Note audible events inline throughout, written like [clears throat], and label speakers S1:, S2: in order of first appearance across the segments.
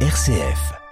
S1: RCF.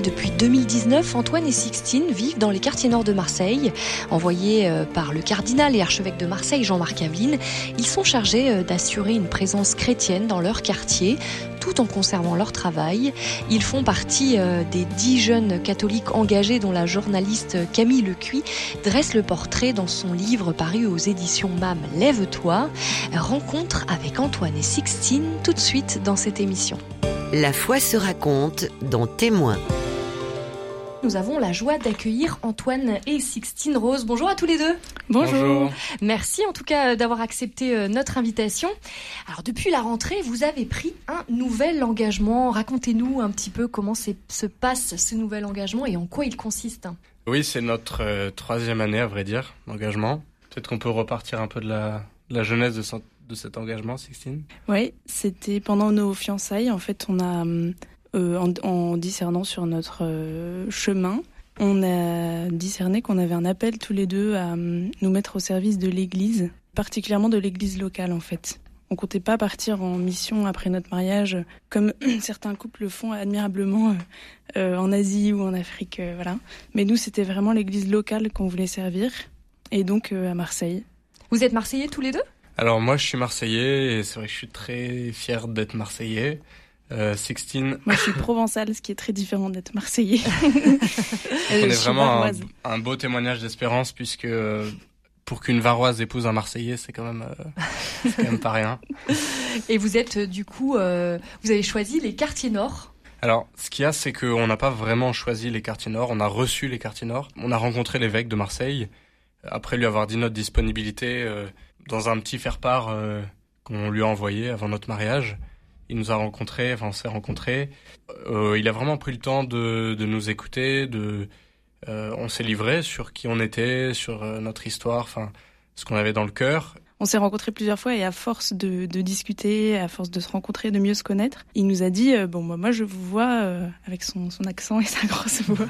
S2: Depuis 2019, Antoine et Sixtine vivent dans les quartiers nord de Marseille. Envoyés euh, par le cardinal et archevêque de Marseille, Jean-Marc Aveline, ils sont chargés euh, d'assurer une présence chrétienne dans leur quartier, tout en conservant leur travail. Ils font partie euh, des dix jeunes catholiques engagés dont la journaliste Camille Lecuy dresse le portrait dans son livre paru aux éditions MAM Lève-toi. Rencontre avec Antoine et Sixtine tout de suite dans cette émission.
S3: La foi se raconte dans Témoins.
S2: Nous avons la joie d'accueillir Antoine et Sixtine Rose. Bonjour à tous les deux.
S4: Bonjour.
S2: Merci en tout cas d'avoir accepté euh, notre invitation. Alors depuis la rentrée, vous avez pris un nouvel engagement. Racontez-nous un petit peu comment se passe ce nouvel engagement et en quoi il consiste.
S4: Oui, c'est notre euh, troisième année à vrai dire, d'engagement. Peut-être qu'on peut repartir un peu de la, de la jeunesse de, de cet engagement, Sixtine?
S5: Oui, c'était pendant nos fiançailles. En fait, on a, euh, en, en, discernant sur notre euh, chemin, on a discerné qu'on avait un appel tous les deux à euh, nous mettre au service de l'Église, particulièrement de l'Église locale en fait. On comptait pas partir en mission après notre mariage, comme [clears throat] certains couples le font admirablement euh, en Asie ou en Afrique, euh, voilà. Mais nous, c'était vraiment l'Église locale qu'on voulait servir, et donc euh, à Marseille.
S2: Vous êtes Marseillais tous les deux?
S4: Alors moi je suis marseillais et c'est vrai que je suis très fier d'être marseillais. Euh, Sixtine.
S5: Moi je suis provençale, ce qui est très différent d'être marseillais. [laughs]
S4: On est vraiment un, un, beau témoignage d'espérance puisque euh, pour qu'une varoise épouse un marseillais, c'est quand même euh, quand même pas rien. [laughs]
S2: Et vous êtes du coup, euh, vous avez choisi les quartiers nord?
S4: Alors, ce qu'il y a, c'est qu'on n'a pas vraiment choisi les quartiers nord, on a reçu les quartiers nord. On a rencontré l'évêque de Marseille. Après lui avoir dit notre disponibilité, euh, dans un petit faire-part euh, qu'on lui a envoyé avant notre mariage. Il nous a rencontrés, enfin on s'est rencontrés. Euh, il a vraiment pris le temps de, nous écouter, euh, on s'est livré sur qui on était, sur euh, notre histoire, enfin ce qu'on avait dans le cœur.
S5: On s'est rencontrés plusieurs fois et à force de, discuter, à force de se rencontrer, de mieux se connaître, il nous a dit bon moi, je vous vois avec son accent et [laughs] sa grosse voix,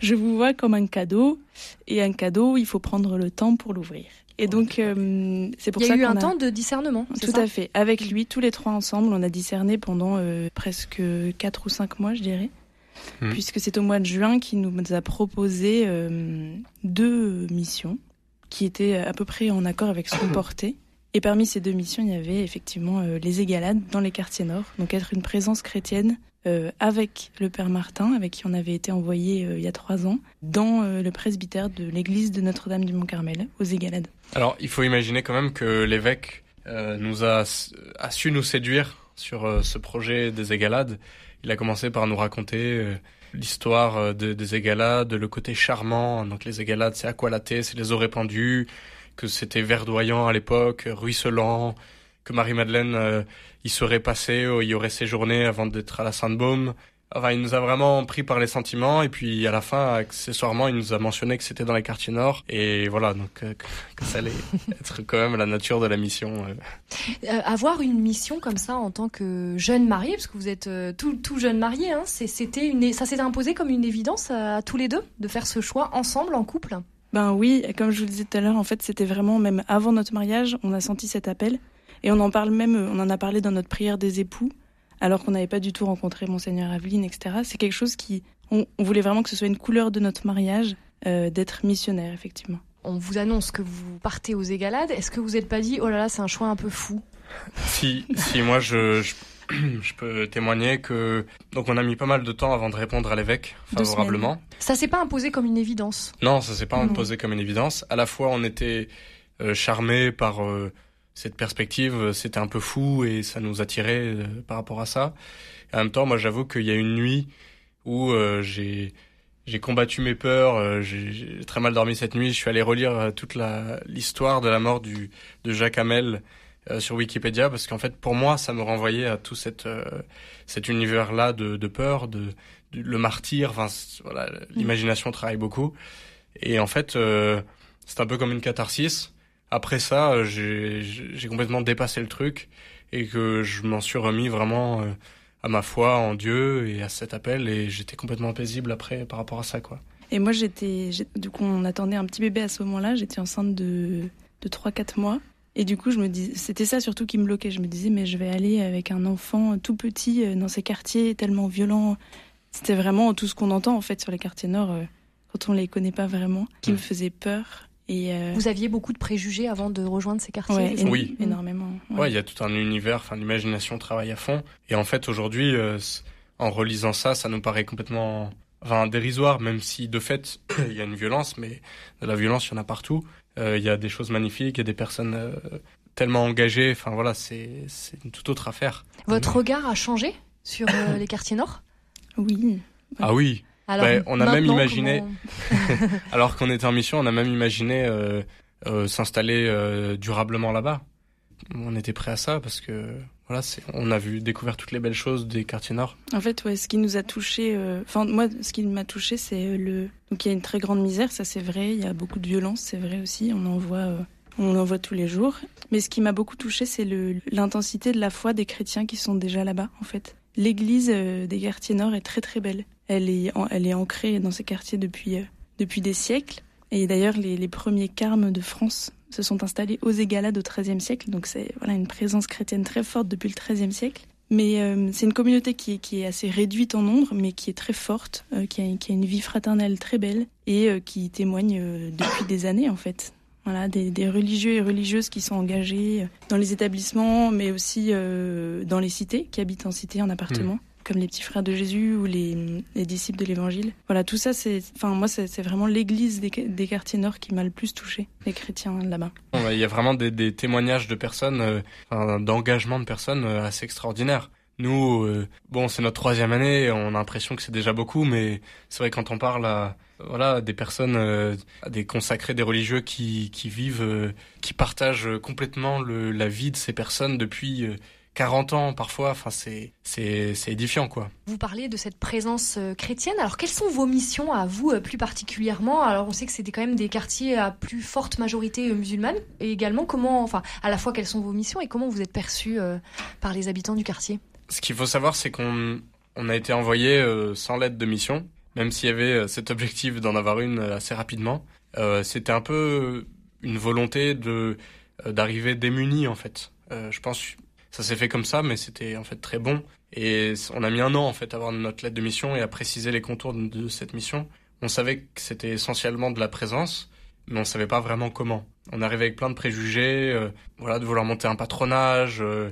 S5: je vous vois comme un cadeau et un cadeau il faut prendre le temps pour l'ouvrir. Et donc, euh, c'est pour
S2: Il y
S5: ça
S2: a eu un
S5: a...
S2: temps de discernement.
S5: Tout
S2: ça
S5: à fait. Avec lui, tous les trois ensemble, on a discerné pendant euh, presque quatre ou cinq mois, je dirais.
S4: Hmm.
S5: Mmh. Puisque c'est au mois de juin qu'il nous a proposé euh, deux missions qui étaient à peu près en accord avec ce qu'on [coughs] portait. Et parmi ces deux missions, il y avait effectivement euh, les égalades dans les quartiers nord. Donc être une présence chrétienne euh, avec le Père Martin, avec qui on avait été envoyé euh, il y a trois ans, dans euh, le presbytère de l'église de Notre-Dame du Mont-Carmel, aux Égalades.
S4: Alors, il faut imaginer quand même que l'évêque nous a, su nous séduire sur ce projet des Égalades. Il a commencé par nous raconter l'histoire de, des Égalades, le côté charmant. Donc les Égalades, c'est aqualaté, c'est les eaux répandues, que c'était verdoyant à l'époque, ruisselant, que Marie-Madeleine euh, y serait passée, ou y aurait séjourné avant d'être à la Sainte-Baume. Enfin, il nous a vraiment pris par les sentiments et puis à la fin, accessoirement, il nous a mentionné que c'était dans les quartiers nord et voilà, donc euh, que ça allait [laughs] être quand même la nature de la mission.
S2: Euh. Euh, avoir une mission comme ça en tant que jeune marié, parce que vous êtes euh, tout, tout jeune marié, hein, c'était une, ça s'est imposé comme une évidence à, à tous les deux de faire ce choix ensemble en couple?
S5: Ben oui, comme je vous le disais tout à l'heure, en fait, c'était vraiment même avant notre mariage, on a senti cet appel et on en parle même, on en a parlé dans notre prière des époux alors qu'on n'avait pas du tout rencontré Monseigneur Aveline, etc. C'est quelque chose qui... On, on, voulait vraiment que ce soit une couleur de notre mariage, euh, d'être missionnaire, effectivement.
S2: On vous annonce que vous partez aux Égalades. Est-ce que vous n'êtes pas dit, oh là là, c'est un choix un peu fou?
S4: Si, si, moi, je, je, [clears throat] je, peux témoigner que... Donc on a mis pas mal de temps avant de répondre à l'évêque, favorablement.
S2: Ça s'est pas imposé comme une évidence?
S4: Non, ça s'est pas non. imposé comme une évidence. À la fois, on était euh, charmés par... Euh, cette perspective, c'était un peu fou et ça nous attirait euh, par rapport à ça. Et en même temps, moi, j'avoue qu'il y a une nuit où euh, j'ai j'ai combattu mes peurs, euh, j'ai très mal dormi cette nuit. Je suis allé relire euh, toute l'histoire de la mort du de Jacques Hamel euh, sur Wikipédia parce qu'en fait, pour moi, ça me renvoyait à tout cette euh, cet univers-là de, de peur, de, de, le martyr. Enfin, voilà, l'imagination travaille beaucoup. Et en fait, euh, c'est un peu comme une catharsis après ça, j'ai complètement dépassé le truc et que je m'en suis remis vraiment à ma foi en Dieu et à cet appel et j'étais complètement paisible après par rapport à ça quoi.
S5: Et moi j'étais du coup on attendait un petit bébé à ce moment-là, j'étais enceinte de de 3 4 mois. Et du coup je me dis c'était ça surtout qui me bloquait, je me disais mais je vais aller avec un enfant tout petit euh, dans ces quartiers tellement violents. C'était vraiment tout ce qu'on entend en fait sur les quartiers nord euh, quand on les connaît pas vraiment qui me faisait peur
S2: euh, Vous aviez beaucoup de préjugés avant de rejoindre ces quartiers
S4: Oui,
S5: énormément.
S4: Ouais, il y a tout un univers, enfin l'imagination travaille à fond. Et en fait, aujourd'hui, euh, en relisant ça, ça nous paraît complètement enfin, dérisoire, même si de fait, [clears throat] il y a une violence, mais de la violence, il y en a partout. Euh, il y a des choses magnifiques, il y a des personnes tellement engagées. Enfin voilà, c'est une toute autre affaire.
S2: Votre regard a changé sur les quartiers nord?
S5: Oui.
S4: Ah oui, ben, on a même imaginé, [laughs] alors qu'on était en mission, on a même imaginé euh, euh, s'installer euh, durablement là-bas. On était prêt à ça parce que voilà, on a vu découvert toutes les belles choses des quartiers nord.
S5: En fait, ouais, ce qui nous a touché, enfin moi, ce qui m'a touché, c'est le donc il y a une très grande misère, ça c'est vrai. Il y a beaucoup de violence, c'est vrai aussi. On en voit, on en voit tous les jours. Mais ce qui m'a beaucoup touché, c'est l'intensité de la foi des chrétiens qui sont déjà là-bas, en fait. L'église des quartiers nord est très très belle. Elle est, elle est ancrée dans ces quartiers depuis, euh, depuis des siècles. Et d'ailleurs, les, premiers carmes de France se sont installés aux Égalades au XIIIe siècle. Donc c'est voilà, une présence chrétienne très forte depuis le XIIIe siècle. Mais euh, c'est une communauté qui est, qui est, assez réduite en nombre, mais qui est très forte, euh, qui, a, qui, a, une vie fraternelle très belle et qui témoigne depuis des années en fait. Voilà, des, des, religieux et religieuses qui sont engagés dans les établissements, mais aussi dans les cités, qui habitent en cité, en appartement. Mmh comme les petits frères de Jésus ou les, disciples de l'Évangile. Voilà, tout ça, c'est, enfin, moi, c'est vraiment l'Église des, quartiers nord qui m'a le plus touché, les chrétiens là-bas.
S4: Il y a vraiment des, témoignages de personnes, euh, d'engagement de personnes euh, assez extraordinaires. Nous, euh, bon, c'est notre troisième année, on a l'impression que c'est déjà beaucoup, mais c'est vrai quand on parle à voilà des personnes, des consacrés, des religieux qui, qui vivent, qui partagent complètement le, la vie de ces personnes depuis 40 ans parfois, enfin c'est c'est édifiant quoi.
S2: Vous parlez de cette présence euh, chrétienne. Alors quelles sont vos missions à vous euh, plus particulièrement? Alors on sait que c'était quand même des quartiers à plus forte majorité euh, musulmane et également comment enfin à la fois quelles sont vos missions et comment vous êtes perçus par les habitants du quartier?
S4: Ce qu'il faut savoir c'est qu'on on a été envoyé sans lettre de mission, même s'il y avait cet objectif d'en avoir une assez rapidement. c'était un peu une volonté de d'arriver démuni en fait. je pense ça s'est fait comme ça, mais c'était en fait très bon. Et on a mis un an en fait à avoir notre lettre de mission et à préciser les contours de cette mission. On savait que c'était essentiellement de la présence, mais on savait pas vraiment comment. On arrivait avec plein de préjugés, euh, voilà, de vouloir monter un patronage, euh,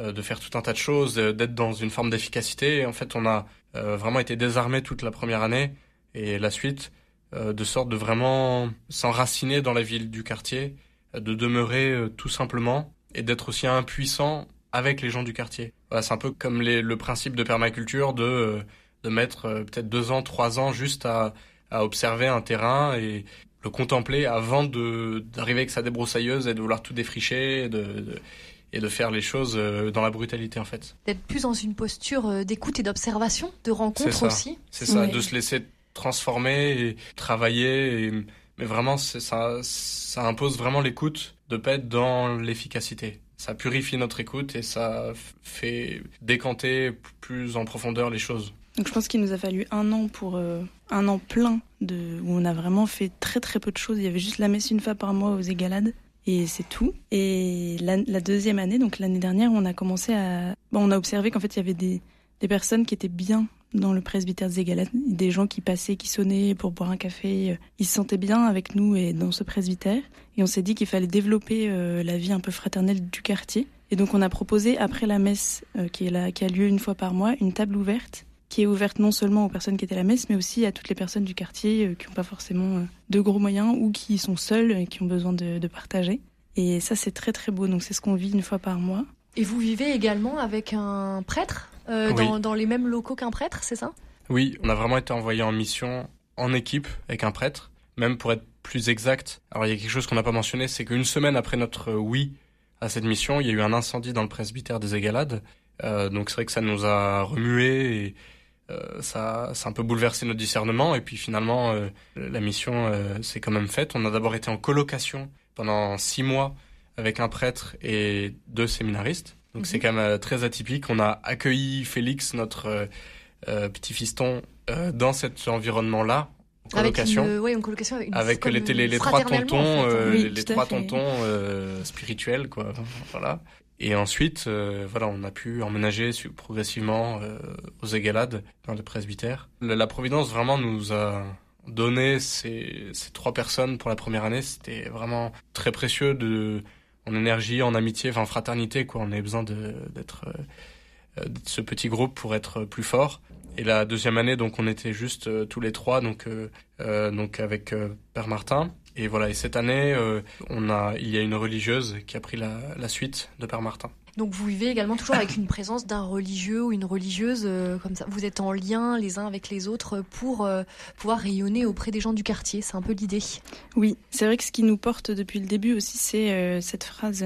S4: euh, de faire tout un tas de choses, d'être dans une forme d'efficacité. En fait, on a vraiment été désarmés toute la première année et la suite, de sorte de vraiment s'enraciner dans la ville du quartier, de demeurer tout simplement et d'être aussi impuissant avec les gens du quartier. Voilà, c'est un peu comme les, le principe de permaculture de, euh, de mettre euh, peut-être deux ans, trois ans juste à, à observer un terrain et le contempler avant de d'arriver avec sa débroussailleuse et de vouloir tout défricher et de, et de faire les choses euh, dans la brutalité en fait.
S2: D'être plus dans une posture d'écoute et d'observation, de rencontre aussi.
S4: C'est ça, de se laisser transformer et travailler. Et, mais vraiment, ça, ça impose vraiment l'écoute, de pas être dans l'efficacité ça purifie notre écoute et ça fait décanter plus en profondeur les choses.
S5: Donc je pense qu'il nous a fallu un an pour euh, un an plein de où on a vraiment fait très très peu de choses. Il y avait juste la messe une fois par mois aux Égalades et c'est tout. Et la, deuxième année, donc l'année dernière, on a commencé à, bon, on a observé qu'en fait il y avait des, des personnes qui étaient bien dans le presbytère des Égalades, des gens qui passaient, qui sonnaient pour boire un café. Ils se sentaient bien avec nous et dans ce presbytère. Et on s'est dit qu'il fallait développer euh, la vie un peu fraternelle du quartier. Et donc on a proposé, après la messe euh, qui, est là, qui a lieu une fois par mois, une table ouverte qui est ouverte non seulement aux personnes qui étaient à la messe, mais aussi à toutes les personnes du quartier euh, qui n'ont pas forcément de gros moyens ou qui sont seules et qui ont besoin de, de partager. Et ça, c'est très très beau. Donc c'est ce qu'on vit une fois par mois.
S2: Et vous vivez également avec un prêtre euh, dans, les mêmes locaux qu'un prêtre, c'est ça?
S4: Oui, on a vraiment été envoyé en mission en équipe avec un prêtre, même pour être plus exact. Alors il y a quelque chose qu'on n'a pas mentionné, c'est qu'une semaine après notre oui à cette mission, il y a eu un incendie dans le presbytère des Égalades. Euh, donc c'est vrai que ça nous a remué et euh, ça, ça a un peu bouleversé notre discernement. Et puis finalement, la mission s'est quand même faite. On a d'abord été en colocation pendant six mois avec un prêtre et deux séminaristes. Donc c'est
S2: Mhm.
S4: quand même euh, très atypique. On a accueilli Félix, notre euh, euh, petit fiston, euh, dans cet environnement-là, en
S2: Avec
S4: colocation.
S2: une, ouais, une colocation avec, une-
S4: avec
S2: comme
S4: les, les, les trois tontons,
S2: en fait, hein.
S4: euh,
S5: Oui,
S4: les, trois
S5: fait.
S4: tontons euh, spirituels, quoi. Voilà. Et ensuite, euh, voilà, on a pu emménager progressivement euh, aux Égalades, dans le presbytère. La, la Providence vraiment nous a donné ces, ces trois personnes pour la première année. C'était vraiment très précieux de, en énergie, en amitié, enfin en fraternité, quoi. On avait besoin d'être euh, de ce petit groupe pour être plus fort. Et la deuxième année, donc, on était juste euh, tous les trois, donc, euh, euh, donc avec euh, Père Martin. Et voilà. Et cette année, euh, on a, il y a une religieuse qui a pris la, la suite de Père Martin.
S2: Donc vous vivez également toujours avec une présence d'un religieux ou une religieuse euh, comme ça. Vous êtes en lien les uns avec les autres pour euh, pouvoir rayonner auprès des gens du quartier. C'est un peu l'idée.
S5: Oui, c'est vrai que ce qui nous porte depuis le début aussi, c'est euh, cette phrase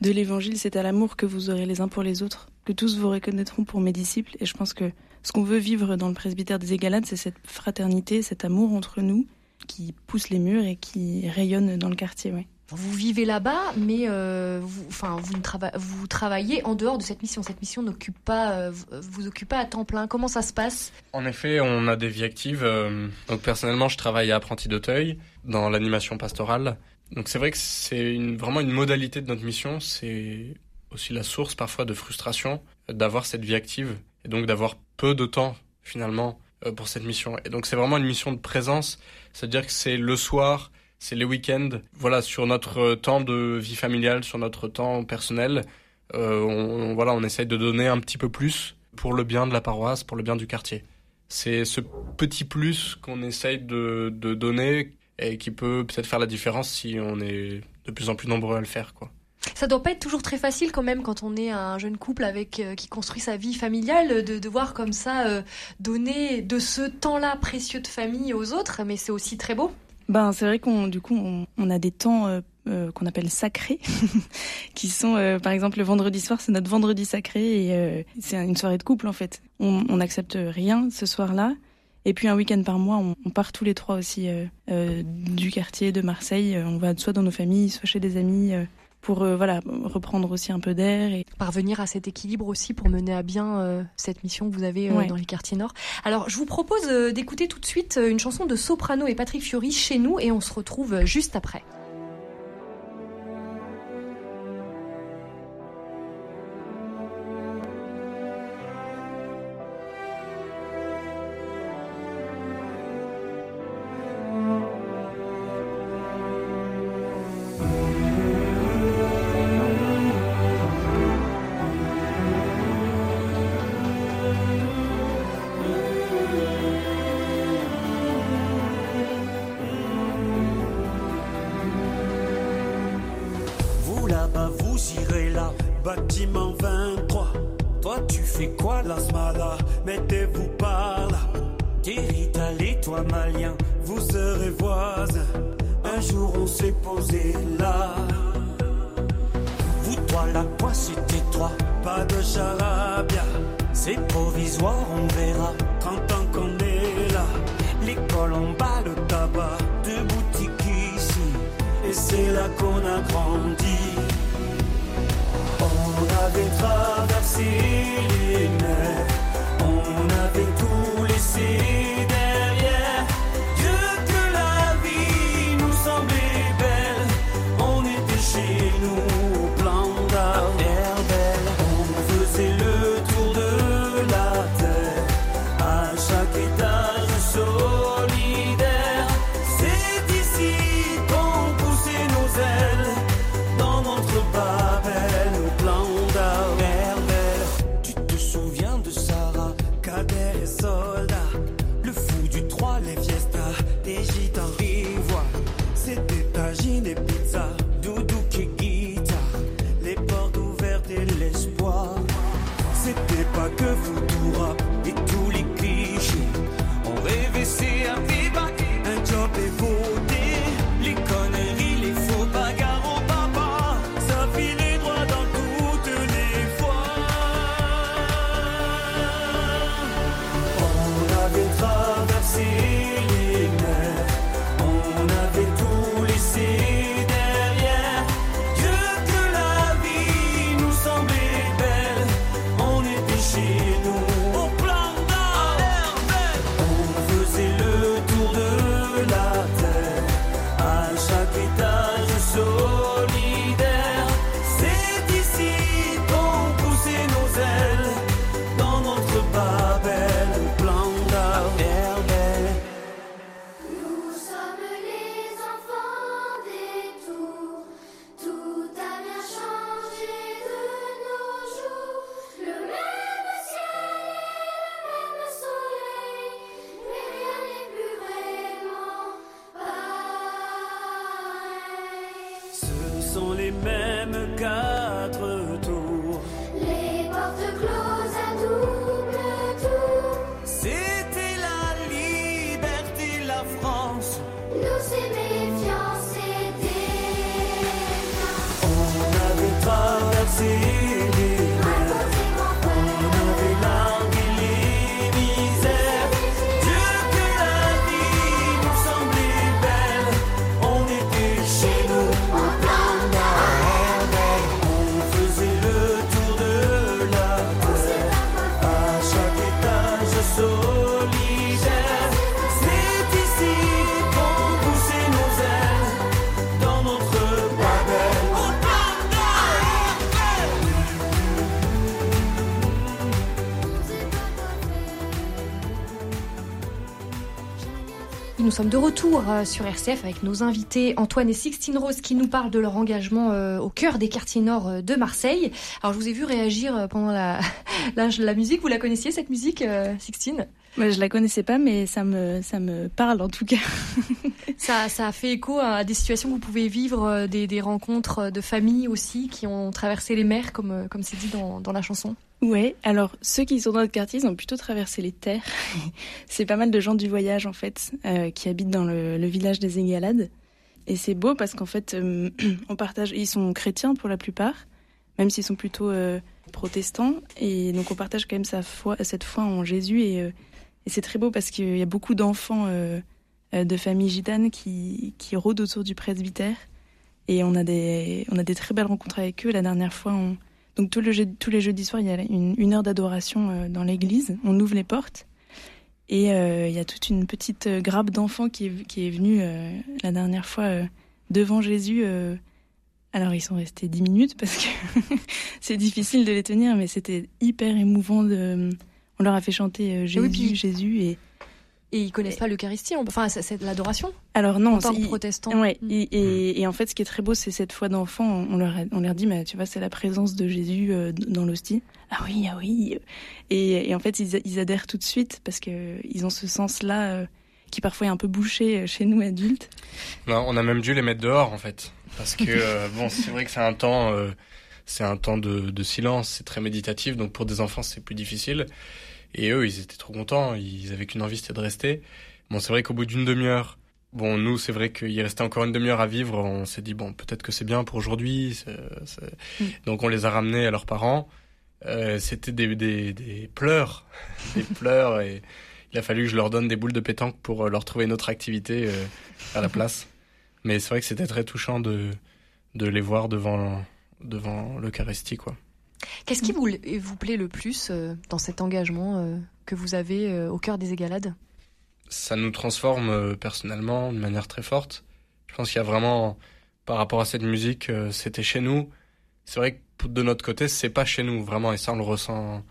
S5: de l'évangile, c'est à l'amour que vous aurez les uns pour les autres, que tous vous reconnaîtront pour mes disciples. Et je pense que ce qu'on veut vivre dans le presbytère des Égalades, c'est cette fraternité, cet amour entre nous qui pousse les murs et qui rayonne dans le quartier. Ouais.
S2: Vous vivez là-bas, mais euh, vous, enfin, vous, ne trava- vous travaillez en dehors de cette mission. Cette mission n'occupe pas, euh, vous- vous occupe pas à temps plein. Comment ça se passe?
S4: En effet, on a des vies actives. euh, donc personnellement, je travaille à Apprenti d'Auteuil dans l'animation pastorale. Donc c'est vrai que c'est une, vraiment une modalité de notre mission. C'est aussi la source parfois de frustration euh, d'avoir cette vie active et donc d'avoir peu de temps finalement euh, pour cette mission. Et donc c'est vraiment une mission de présence, c'est-à-dire que c'est le soir, c'est les week-ends, voilà sur notre temps de vie familiale, sur notre temps personnel, euh, on, on- voilà on essaye de donner un petit peu plus pour le bien de la paroisse, pour le bien du quartier. C'est ce petit plus qu'on essaye de, de donner et qui peut peut-être faire la différence si on est de plus en plus nombreux à le faire, quoi.
S2: Ça doit pas être toujours très facile quand même quand on est un jeune couple avec euh, qui construit sa vie familiale de devoir comme ça euh, donner de ce temps-là précieux de famille aux autres. Mais c'est aussi très beau.
S5: Ben, c'est vrai qu'on du coup on, a des temps euh, qu'on appelle sacrés, [laughs] qui sont par exemple le vendredi soir, c'est notre vendredi sacré et c'est une soirée de couple en fait. On n'accepte rien ce soir-là. Et puis un week-end par mois, on, on part tous les trois aussi du quartier de Marseille. On va soit dans nos familles, soit chez des amis pour euh, voilà reprendre aussi un peu d'air. Et
S2: Parvenir à cet équilibre aussi pour mener à bien euh, cette mission que vous avez euh,
S5: Ouais.
S2: dans les quartiers nord. Alors je vous propose d'écouter tout de suite une chanson de Soprano et Patrick Fiori chez nous et on se retrouve juste après.
S1: Tu fais quoi, la smala Mettez-vous par là. Et toi, malien, vous serez voisins. Un jour, on s'est posé là. Vous, toi, la quoi, c'était toi. Pas de charabia. C'est provisoire, on verra. 30 ans qu'on est là. L'école en bas, le tabac. Deux boutiques ici. Et c'est là qu'on a grandi. On avait traversé sont les mêmes cas. Nous
S2: sommes de retour euh, sur RCF avec nos invités Antoine et Sixtine Rose qui nous parlent de leur engagement euh, au cœur des quartiers nord euh, de Marseille. Alors je vous ai vu réagir pendant [laughs] la, la, musique. Vous la connaissiez cette musique, Sixtine?
S5: Moi, je la connaissais pas, mais ça me ça me parle en tout cas. [laughs]
S2: ça, fait écho à des situations que vous pouvez vivre, des, des rencontres de familles aussi qui ont traversé les mers, comme comme c'est dit dans, la chanson.
S5: Ouais, alors ceux qui sont dans notre quartier, ils ont plutôt traversé les terres. [laughs] c'est pas mal de gens du voyage en fait euh, qui habitent dans le, village des Égalades. Et c'est beau parce qu'en fait, euh, [clears throat] on partage. Ils sont chrétiens pour la plupart, même s'ils sont plutôt euh, protestants. Et donc on partage quand même cette foi en Jésus. Et, c'est très beau parce qu'il y a beaucoup d'enfants de familles gitanes qui, qui rôdent autour du presbytère. Et on a des on a des très belles rencontres avec eux. La dernière fois, on donc tous les jeudis soirs, il y a une, heure d'adoration euh, dans l'église. On ouvre les portes et euh, il y a toute une petite euh, grappe d'enfants qui est, qui est venue la dernière fois devant Jésus. alors ils sont restés dix minutes parce que [laughs] c'est difficile de les tenir, mais c'était hyper émouvant. De, on leur a fait chanter Jésus, Jésus et
S2: et ils connaissent pas l'Eucharistie, enfin c'est de l'adoration.
S5: Alors non,
S2: en tant que protestant.
S5: Ouais, mm. et, en fait, ce qui est très beau, c'est cette foi d'enfant. On leur, on leur dit, mais tu vois, c'est la présence de Jésus euh, dans l'hostie. Ah oui, ah oui. Et, en fait, ils, adhèrent tout de suite parce que ils ont ce sens-là euh, qui parfois est un peu bouché euh, chez nous adultes.
S4: on a même dû les mettre dehors en fait, parce que [laughs] bon, c'est vrai que c'est un temps, c'est un temps de, de silence, c'est très méditatif, donc pour des enfants c'est plus difficile. Et eux, ils étaient trop contents. Ils avaient qu'une envie, c'était de rester. Bon, c'est vrai qu'au bout d'une demi-heure, bon, nous, c'est vrai qu'il restait encore une demi-heure à vivre. On s'est dit, bon, peut-être que c'est bien pour aujourd'hui. Mm. Donc, on les a ramenés à leurs parents. Euh, c'était des, des, des, pleurs, [laughs] des pleurs. Et il a fallu que je leur donne des boules de pétanque pour euh, leur trouver une autre activité euh, à la place. Mais c'est vrai que c'était très touchant de, de les voir devant, devant l'Eucharistie, quoi.
S2: Qu'est-ce qui vous, vous plaît le plus euh, dans cet engagement euh, que vous avez euh, au cœur des égalades?
S4: Ça nous transforme personnellement de manière très forte. Je pense qu'il y a vraiment, par rapport à cette musique, c'était chez nous. C'est vrai que de notre côté, c'est pas chez nous vraiment, et ça on le ressent,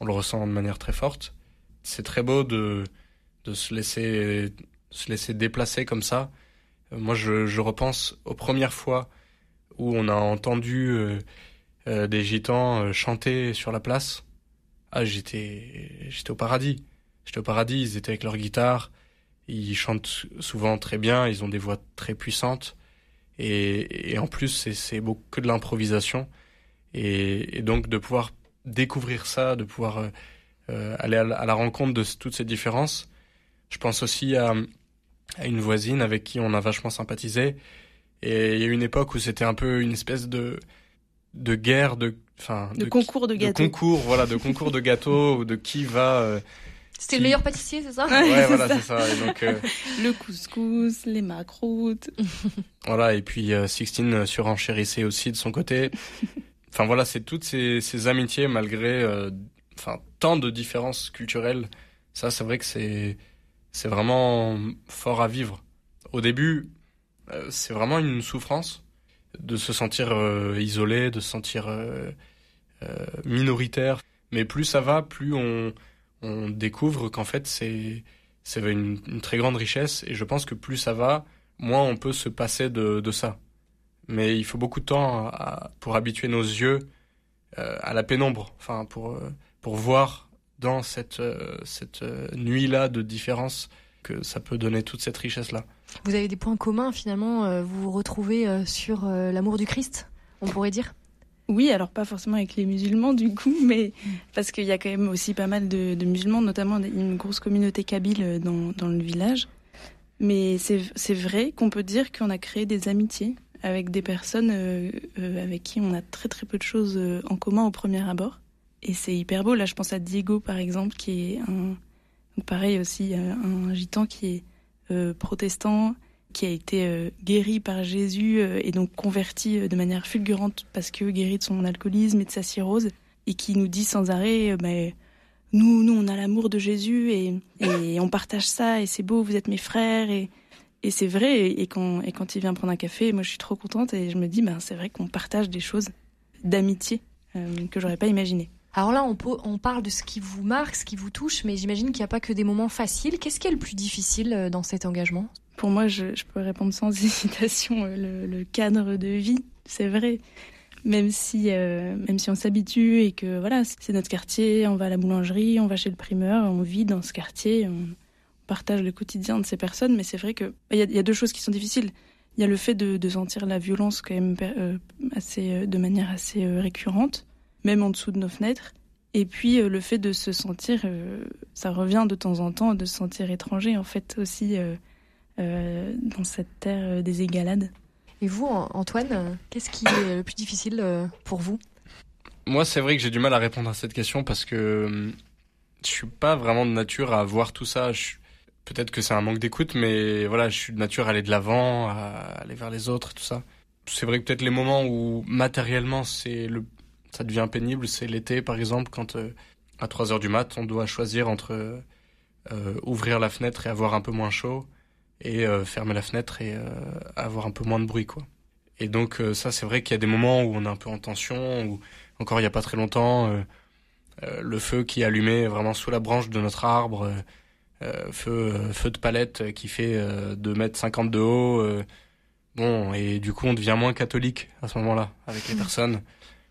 S4: on le ressent de manière très forte. C'est très beau de, de se laisser, se laisser déplacer comme ça. Moi, je, je repense aux premières fois où on a entendu euh, des gitans euh, chanter sur la place. Ah, j'étais, j'étais au paradis. J'étais au paradis. Ils étaient avec leur guitare. Ils chantent souvent très bien. Ils ont des voix très puissantes. Et, en plus, c'est, beaucoup que de l'improvisation. Et, donc de pouvoir découvrir ça, de pouvoir euh, aller à la, rencontre de toutes ces différences. Je pense aussi à, à une voisine avec qui on a vachement sympathisé. Et il y a eu une époque où c'était un peu une espèce de de guerre, de, enfin,
S5: de, concours de gâteaux.
S4: De concours, voilà, de concours de gâteaux ou de qui va. Euh,
S2: C'était le meilleur pâtissier, c'est ça
S4: Ouais, voilà, c'est ça. Et donc, euh, [laughs]
S5: le couscous, les macroutes. [laughs]
S4: voilà, et puis euh, Sixtine surenchérissait aussi de son côté. [laughs] Enfin voilà, c'est toutes ces, ces, amitiés malgré, enfin, tant de différences culturelles. Ça, c'est vrai que c'est, c'est vraiment fort à vivre. Au début, c'est vraiment une souffrance de se sentir euh, isolé, de se sentir euh, euh, minoritaire. Mais plus ça va, plus on, découvre qu'en fait c'est une, très grande richesse et je pense que plus ça va, moins on peut se passer de, de ça. Mais il faut beaucoup de temps pour habituer nos yeux à la pénombre, enfin pour pour voir dans cette cette nuit là de différence que ça peut donner toute cette richesse là.
S2: Vous avez des points communs finalement, euh, vous vous retrouvez euh, sur euh, l'amour du Christ, on pourrait dire?
S5: Oui, alors pas forcément avec les musulmans du coup, [laughs] mais parce qu'il y a quand même aussi pas mal de, musulmans, notamment une grosse communauté kabyle dans, dans le village. Mais c'est vrai qu'on peut dire qu'on a créé des amitiés avec des personnes avec qui on a très très peu de choses en commun au premier abord. Et c'est hyper beau. Là, je pense à Diego, par exemple, qui est un, pareil aussi, un gitan qui est protestant, qui a été guéri par Jésus et donc converti de manière fulgurante parce que guéri de son alcoolisme et de sa cirrhose, et qui nous dit sans arrêt, bah, nous, nous, on a l'amour de Jésus et, on partage ça et c'est beau, vous êtes mes frères et, et c'est vrai. Et quand, et il vient prendre un café, moi je suis trop contente et je me dis, ben, c'est vrai qu'on partage des choses d'amitié euh, que j'aurais pas imaginé.
S2: Alors là, on, parle de ce qui vous marque, ce qui vous touche, mais j'imagine qu'il n'y a pas que des moments faciles. Qu'est-ce qui est le plus difficile euh, dans cet engagement?
S5: Pour moi, je, peux répondre sans [laughs] hésitation, euh, le, cadre de vie, c'est vrai même si, euh, même si on s'habitue et que voilà, c'est notre quartier, on va à la boulangerie, on va chez le primeur, on vit dans ce quartier, on partage le quotidien de ces personnes. Mais c'est vrai que bah, il y, a deux choses qui sont difficiles. Il y a le fait de, sentir la violence quand même assez, de manière assez récurrente, même en dessous de nos fenêtres. Et puis le fait de se sentir, ça revient de temps en temps, de se sentir étranger en fait aussi dans cette terre des égalades.
S2: Et vous, Antoine, qu'est-ce qui est le plus difficile euh, pour vous?
S4: Moi, c'est vrai que j'ai du mal à répondre à cette question parce que hum, je suis pas vraiment de nature à voir tout ça. Peut-être que c'est un manque d'écoute, mais voilà, je suis de nature à aller de l'avant, à aller vers les autres, tout ça. C'est vrai que peut-être les moments où matériellement c'est le, ça devient pénible, c'est l'été par exemple, quand euh, à 3 heures du mat, on doit choisir entre euh, ouvrir la fenêtre et avoir un peu moins chaud, et euh, fermer la fenêtre et euh, avoir un peu moins de bruit quoi. Et donc euh, ça c'est vrai qu'il y a des moments où on est un peu en tension ou encore il y a pas très longtemps le feu qui est allumé vraiment sous la branche de notre arbre feu feu de palette qui fait 2 mètres 50 de haut bon et du coup on devient moins catholique à ce moment-là avec les [laughs] personnes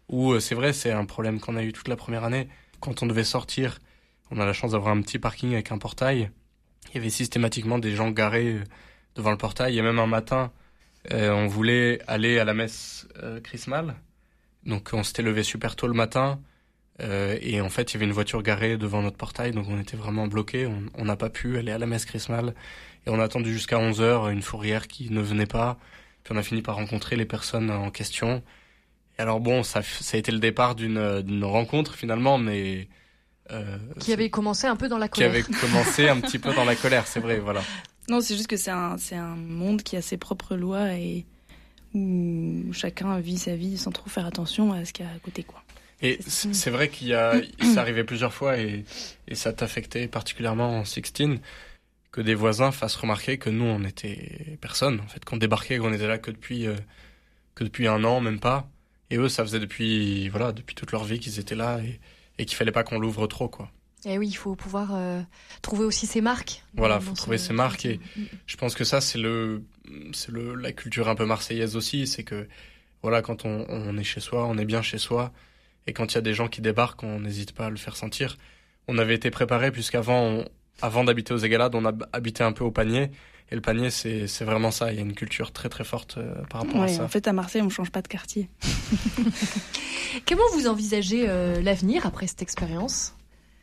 S4: ou c'est vrai c'est un problème qu'on a eu toute la première année quand on devait sortir on a la chance d'avoir un petit parking avec un portail il y avait systématiquement des gens garés euh, devant le portail. Et même un matin, euh, on voulait aller à la messe euh, chrismale. Donc on s'était levé super tôt le matin. Euh, et en fait, il y avait une voiture garée devant notre portail. Donc on était vraiment bloqué. On n'a pas pu aller à la messe chrismale. Et on a attendu jusqu'à 11 heures une fourrière qui ne venait pas. Puis on a fini par rencontrer les personnes en question. Et alors bon, ça, ça a été le départ d'une rencontre finalement, mais
S2: euh, qui avait commencé un peu dans la colère.
S4: Qui avait commencé un petit peu dans la [laughs] colère, c'est vrai, voilà.
S5: Non, c'est juste que c'est un, monde qui a ses propres lois et où chacun vit sa vie sans trop faire attention à ce qu'il y a à côté, quoi.
S4: Et c'est vrai qu'il y a, ça arrivait plusieurs fois et, et ça t'affectait particulièrement en Sixteen que des voisins fassent remarquer que nous on était personne en fait, qu'on débarquait, qu'on était là que depuis euh, que depuis un an, même pas. Et eux, ça faisait depuis voilà depuis toute leur vie qu'ils étaient là et et qu'il fallait pas qu'on l'ouvre trop, quoi.
S2: Et eh oui, il faut pouvoir euh, trouver aussi ses marques.
S4: Voilà, il faut trouver ses marques et je pense que ça c'est le c'est le la culture un peu marseillaise aussi, c'est que voilà quand on, on, est chez soi, on est bien chez soi et quand il y a des gens qui débarquent, on n'hésite pas à le faire sentir. On avait été préparé puisqu'avant avant d'habiter aux Égalades, on a habité un peu au panier et le panier, c'est vraiment ça. Il y a une culture très très forte euh, par rapport à ça.
S5: En fait, à Marseille, on change pas de quartier. [laughs]
S2: Comment vous envisagez euh, l'avenir après cette expérience?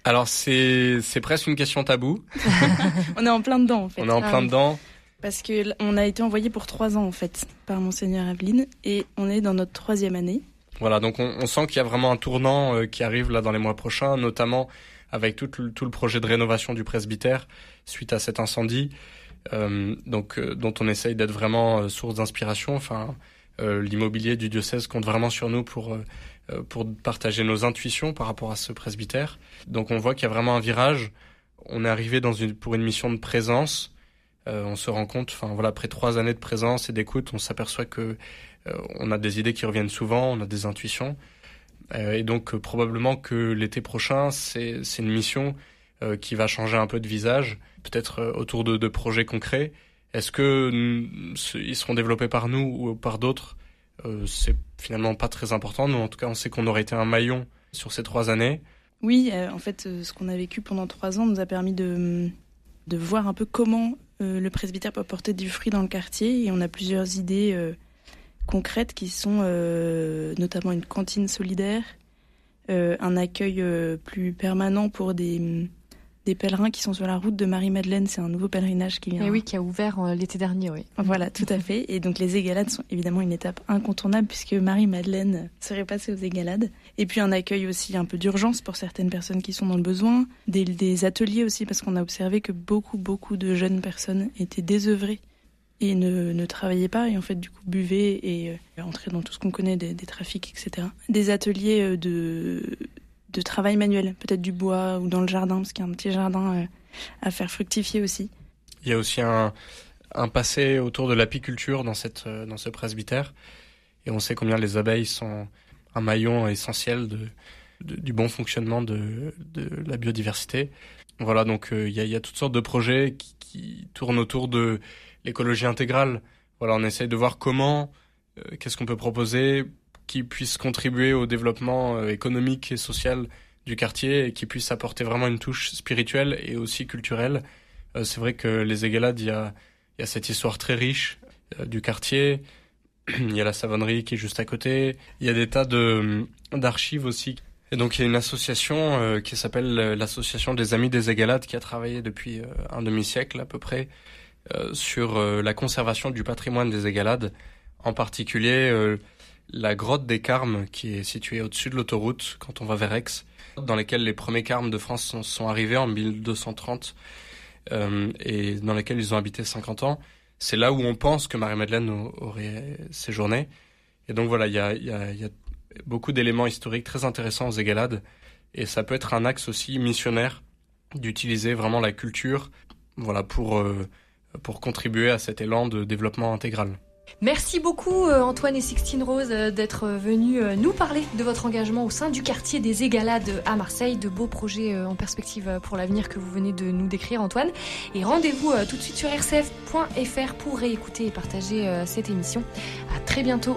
S4: Alors, c'est presque une question tabou. [laughs]
S5: on est en plein dedans, en fait.
S4: On est en plein ah dedans.
S5: Parce qu'on a été envoyé pour trois ans, en fait, par Monseigneur Aveline, et on est dans notre troisième année.
S4: Voilà, donc on, on sent qu'il y a vraiment un tournant euh, qui arrive là dans les mois prochains, notamment avec tout le, tout le projet de rénovation du presbytère suite à cet incendie. Euh, donc euh, dont on essaye d'être vraiment euh, source d'inspiration. Enfin, l'immobilier du diocèse compte vraiment sur nous pour pour partager nos intuitions par rapport à ce presbytère. Donc on voit qu'il y a vraiment un virage. On est arrivé dans une pour une mission de présence. on se rend compte, enfin voilà, après trois années de présence et d'écoute, on s'aperçoit que on a des idées qui reviennent souvent, on a des intuitions. et donc probablement que l'été prochain, c'est une mission qui va changer un peu de visage peut-être euh, autour de, de, projets concrets. Est-ce que ils seront développés par nous ou par d'autres? Euh, C'est finalement pas très important. Nous, en tout cas, on sait qu'on aurait été un maillon sur ces trois années.
S5: Oui, euh, en fait, ce qu'on a vécu pendant trois ans nous a permis de, de voir un peu comment le presbytère peut apporter du fruit dans le quartier. Et on a plusieurs idées concrètes qui sont notamment une cantine solidaire, un accueil plus permanent pour des des pèlerins qui sont sur la route de Marie-Madeleine. C'est un nouveau pèlerinage qui vient.
S2: Et oui, qui a ouvert l'été dernier, oui.
S5: Voilà, tout à fait. Et donc les égalades sont évidemment une étape incontournable puisque Marie-Madeleine serait passée aux égalades. Et puis un accueil aussi un peu d'urgence pour certaines personnes qui sont dans le besoin. Des, des ateliers aussi parce qu'on a observé que beaucoup, beaucoup de jeunes personnes étaient désœuvrées et ne, ne travaillaient pas et en fait du coup buvaient et euh, entraient dans tout ce qu'on connaît des, des, trafics, etc. Des ateliers euh, de, de travail manuel, peut-être du bois ou dans le jardin, parce qu'il y a un petit jardin euh, à faire fructifier aussi.
S4: Il y a aussi un, passé autour de l'apiculture dans, euh, dans ce presbytère et on sait combien les abeilles sont un maillon essentiel du bon fonctionnement de, la biodiversité. Voilà, donc euh, il y, a, toutes sortes de projets qui, tournent autour de l'écologie intégrale. Voilà, on essaye de voir comment, qu'est-ce qu'on peut proposer qui puisse contribuer au développement euh, économique et social du quartier et qui puisse apporter vraiment une touche spirituelle et aussi culturelle. Euh, c'est vrai que les Égalades, il y a, cette histoire très riche euh, du quartier. [clears throat] il y a la savonnerie qui est juste à côté. Il y a des tas de d'archives aussi. Et donc il y a une association qui s'appelle l'association des Amis des Égalades qui a travaillé depuis un demi-siècle à peu près sur la conservation du patrimoine des Égalades, en particulier la grotte des Carmes qui est située au-dessus de l'autoroute quand on va vers Aix, dans lesquelles les premiers Carmes de France sont, arrivés en 1230 euh, et dans lesquels ils ont habité 50 ans. C'est là où on pense que Marie-Madeleine aurait séjourné. Et donc voilà, il y a, y, a, y a, beaucoup d'éléments historiques très intéressants aux Égalades. Et ça peut être un axe aussi missionnaire d'utiliser vraiment la culture voilà, pour, euh, pour contribuer à cet élan de développement intégral.
S2: Merci beaucoup Antoine et Sixtine Rose d'être venus nous parler de votre engagement au sein du quartier des Égalades à Marseille, de beaux projets en perspective pour l'avenir que vous venez de nous décrire Antoine. Et rendez-vous tout de suite sur rcf.fr pour réécouter et partager cette émission. À très bientôt.